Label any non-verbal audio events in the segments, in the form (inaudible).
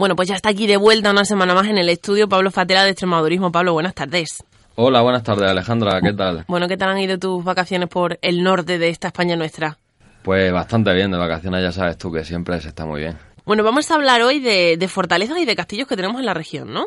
Bueno, pues ya está aquí de vuelta una semana más en el estudio Pablo Fatela de Extremadurismo. Pablo, buenas tardes. Hola, buenas tardes Alejandra, ¿qué tal? Bueno, ¿qué tal han ido tus vacaciones por el norte de esta España nuestra? Pues bastante bien, de vacaciones ya sabes tú que siempre se está muy bien. Bueno, vamos a hablar hoy de, fortalezas y de castillos que tenemos en la región, ¿no?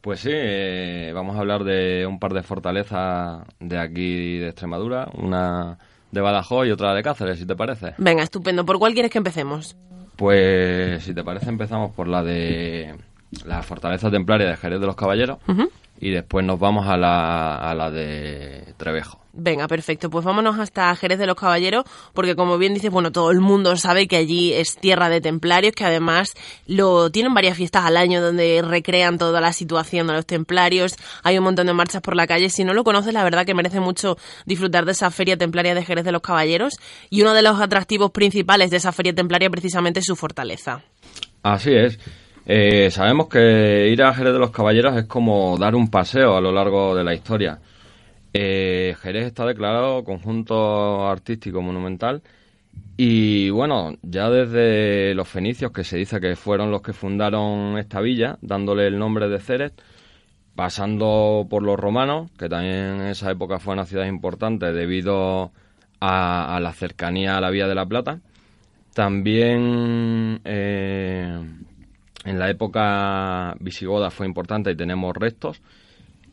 Pues sí, eh, vamos a hablar de un par de fortalezas de aquí de Extremadura, una de Badajoz y otra de Cáceres, si te parece. Venga, estupendo. ¿Por cuál quieres que empecemos? Pues si te parece empezamos por la de la fortaleza templaria de Jerez de los Caballeros y después nos vamos a la, a la de Trevejo. Venga, perfecto. Pues vámonos hasta Jerez de los Caballeros, porque como bien dices, bueno, todo el mundo sabe que allí es tierra de templarios, que además lo tienen varias fiestas al año donde recrean toda la situación de los templarios. Hay un montón de marchas por la calle. Si no lo conoces, la verdad que merece mucho disfrutar de esa feria templaria de Jerez de los Caballeros. Y uno de los atractivos principales de esa feria templaria precisamente es su fortaleza. Así es. Eh, sabemos que ir a Jerez de los Caballeros es como dar un paseo a lo largo de la historia. Eh, Jerez está declarado conjunto artístico monumental y bueno, ya desde los fenicios, que se dice que fueron los que fundaron esta villa, dándole el nombre de Ceres, pasando por los romanos, que también en esa época fue una ciudad importante debido a, la cercanía a la Vía de la Plata. También eh, en la época visigoda fue importante y tenemos restos.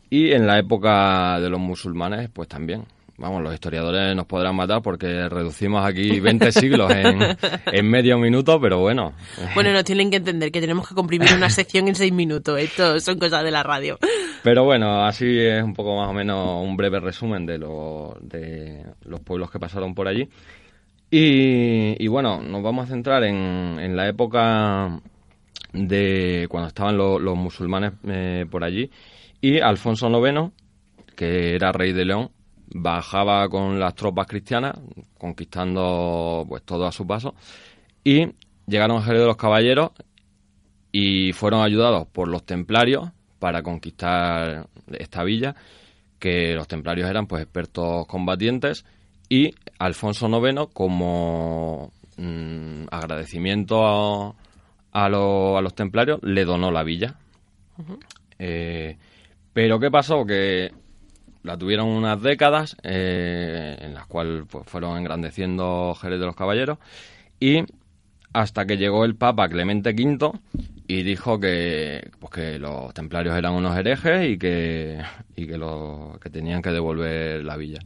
Y en la época de los musulmanes, pues también. Vamos, los historiadores nos podrán matar porque reducimos aquí 20 (laughs) siglos en, medio minuto, pero bueno. Bueno, nos tienen que entender que tenemos que comprimir una sección en seis minutos. Esto son cosas de la radio. Pero bueno, así es un poco más o menos un breve resumen de, de los pueblos que pasaron por allí. Y, bueno, nos vamos a centrar en, la época de cuando estaban los musulmanes eh, por allí. Y Alfonso IX, que era rey de León, bajaba con las tropas cristianas, conquistando pues todo a su paso, y llegaron a Jerez de los Caballeros y fueron ayudados por los templarios para conquistar esta villa, que los templarios eran pues expertos combatientes, y Alfonso IX, como mm, agradecimiento a, a, los templarios, le donó la villa. Pero ¿qué pasó? Que la tuvieron unas décadas eh, en las cuales pues, fueron engrandeciendo Jerez de los Caballeros y hasta que llegó el Papa Clemente V y dijo que, pues, que los templarios eran unos herejes y que, y que, lo, que tenían que devolver la villa.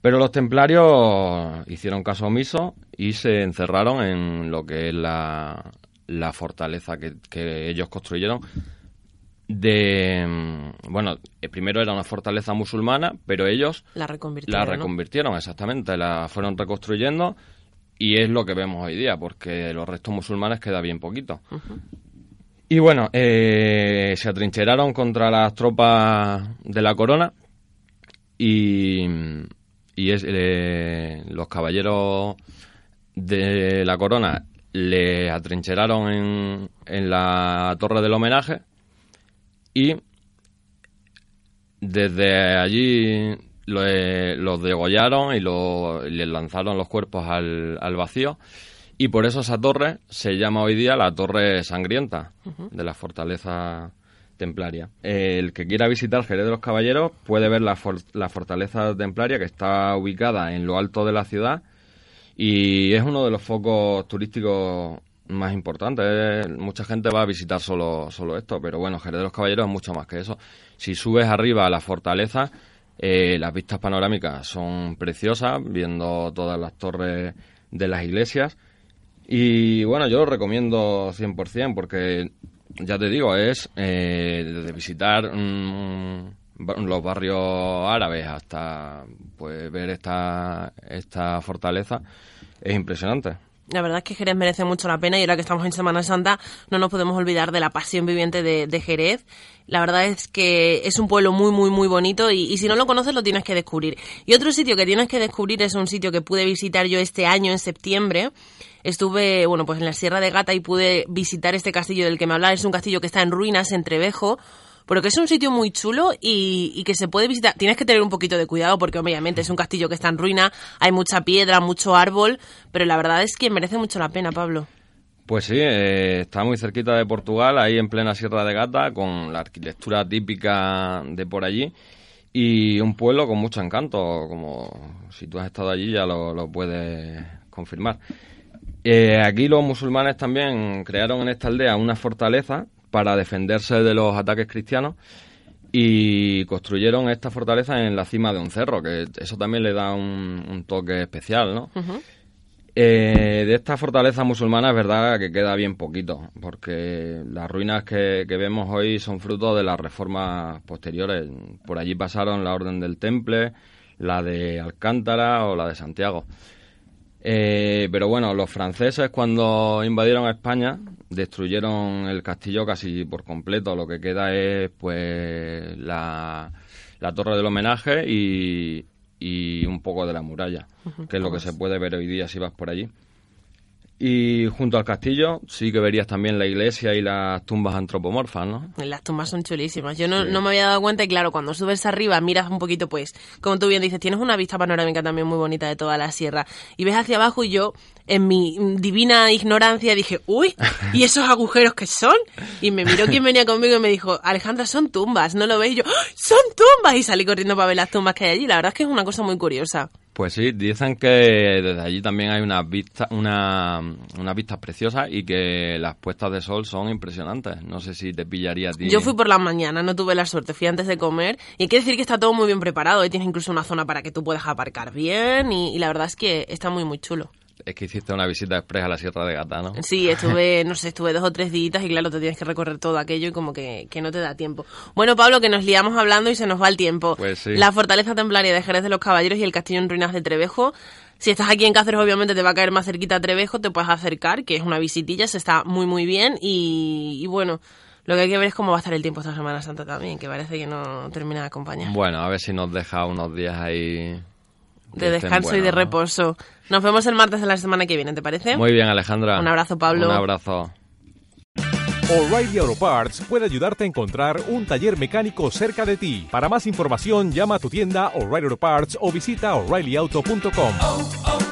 Pero los templarios hicieron caso omiso y se encerraron en lo que es la, la fortaleza que, que ellos construyeron. De bueno eh, primero era una fortaleza musulmana pero ellos la reconvirtieron, la reconvirtieron exactamente la fueron reconstruyendo y es lo que vemos hoy día porque los restos musulmanes queda bien poquito. Y bueno eh, se atrincheraron contra las tropas de la corona y y es, eh, los caballeros de la corona le atrincheraron en, en la torre del homenaje y desde allí los degollaron y les lanzaron los cuerpos al, vacío y por eso esa torre se llama hoy día la Torre Sangrienta de la fortaleza templaria. El que quiera visitar Jerez de los Caballeros puede ver la, la fortaleza templaria que está ubicada en lo alto de la ciudad y es uno de los focos turísticos más importante. Mucha gente va a visitar solo, solo esto, pero bueno, Jerez de los Caballeros es mucho más que eso. Si subes arriba a la fortaleza, eh, las vistas panorámicas son preciosas, viendo todas las torres de las iglesias. Y bueno, yo lo recomiendo 100% porque, ya te digo, es eh, desde visitar los barrios árabes hasta pues ver esta, esta fortaleza, es impresionante. La verdad es que Jerez merece mucho la pena y ahora que estamos en Semana Santa no nos podemos olvidar de la pasión viviente de, Jerez. La verdad es que es un pueblo muy, muy, muy bonito y, si no lo conoces lo tienes que descubrir. Y otro sitio que tienes que descubrir es un sitio que pude visitar yo este año en septiembre. Estuve, bueno, pues en la Sierra de Gata y pude visitar este castillo del que me hablaba. Es un castillo que está en ruinas en Trevejo pero que es un sitio muy chulo y, que se puede visitar. Tienes que tener un poquito de cuidado porque obviamente es un castillo que está en ruina, hay mucha piedra, mucho árbol, pero la verdad es que merece mucho la pena, Pablo. Pues sí, eh, está muy cerquita de Portugal, ahí en plena Sierra de Gata, con la arquitectura típica de por allí y un pueblo con mucho encanto, como si tú has estado allí ya lo, puedes confirmar. Eh, aquí los musulmanes también crearon en esta aldea una fortaleza para defenderse de los ataques cristianos y construyeron esta fortaleza en la cima de un cerro, que eso también le da un, toque especial, ¿no? Eh, de esta fortaleza musulmana es verdad que queda bien poquito, porque las ruinas que, que, vemos hoy son fruto de las reformas posteriores. Por allí pasaron la Orden del Temple, la de Alcántara o la de Santiago. Eh, pero bueno, los franceses cuando invadieron España destruyeron el castillo casi por completo. Lo que queda es pues la, torre del homenaje y, y un poco de la muralla, que es lo que se puede ver hoy día si vas por allí. Y junto al castillo sí que verías también la iglesia y las tumbas antropomorfas, ¿no? Las tumbas son chulísimas. Yo no, me había dado cuenta y claro, cuando subes arriba miras un poquito, pues, como tú bien dices, tienes una vista panorámica también muy bonita de toda la sierra. Y ves hacia abajo y yo, en mi divina ignorancia, dije, uy, ¿y esos agujeros qué son? Y me miró quien venía conmigo y me dijo, Alejandra, son tumbas, ¿no lo veis? Y yo, ¡Ah, son tumbas. Y salí corriendo para ver las tumbas que hay allí. La verdad es que es una cosa muy curiosa. Pues sí, dicen que desde allí también hay unas vistas una, una vistas preciosas y que las puestas de sol son impresionantes. No sé si te pillaría a ti. Yo fui por la mañana, no tuve la suerte, fui antes de comer. Y hay que decir que está todo muy bien preparado. y Tienes incluso una zona para que tú puedas aparcar bien y la verdad es que está muy, muy chulo es que hiciste una visita express a la Sierra de Gata, ¿no? Sí, estuve, (laughs) no sé, estuve dos o tres días y claro, te tienes que recorrer todo aquello y como que, no te da tiempo. Bueno, Pablo, que nos liamos hablando y se nos va el tiempo. Pues sí. La fortaleza templaria de Jerez de los Caballeros y el castillo en ruinas de Trevejo. Si estás aquí en Cáceres, obviamente te va a caer más cerquita a Trevejo, te puedes acercar, que es una visitilla, se está muy, muy bien y, y bueno... Lo que hay que ver es cómo va a estar el tiempo esta Semana Santa también, que parece que no termina de acompañar. Bueno, a ver si nos deja unos días ahí de descanso y de reposo. Nos vemos el martes de la semana que viene, ¿te parece? Muy bien, Alejandra. Un abrazo, Pablo. Un abrazo. O'Reilly Auto Parts puede ayudarte a encontrar un taller mecánico cerca de ti. Para más información, llama a tu tienda O'Reilly Auto Parts o visita oreillyauto.com.